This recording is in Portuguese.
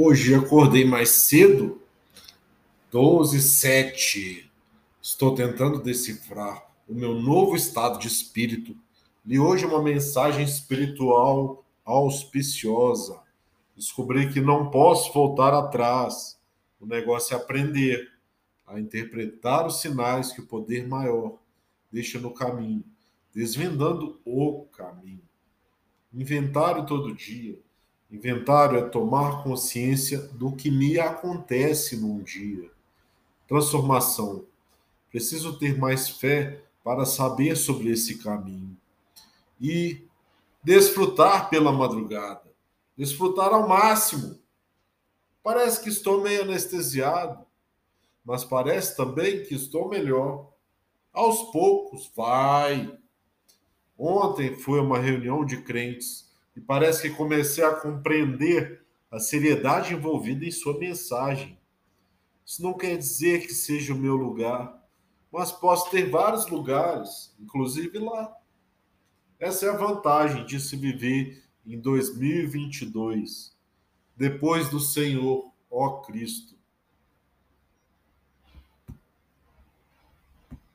Hoje acordei mais cedo, 12 7. Estou tentando decifrar o meu novo estado de espírito. Li hoje uma mensagem espiritual auspiciosa. Descobri que não posso voltar atrás. O negócio é aprender a interpretar os sinais que o poder maior deixa no caminho, desvendando o caminho. Inventário todo dia Inventário é tomar consciência do que me acontece num dia. Transformação. Preciso ter mais fé para saber sobre esse caminho. E desfrutar pela madrugada. Desfrutar ao máximo. Parece que estou meio anestesiado, mas parece também que estou melhor. Aos poucos, vai. Ontem foi uma reunião de crentes e parece que comecei a compreender a seriedade envolvida em sua mensagem. Isso não quer dizer que seja o meu lugar, mas posso ter vários lugares, inclusive lá. Essa é a vantagem de se viver em 2022, depois do Senhor, ó Cristo.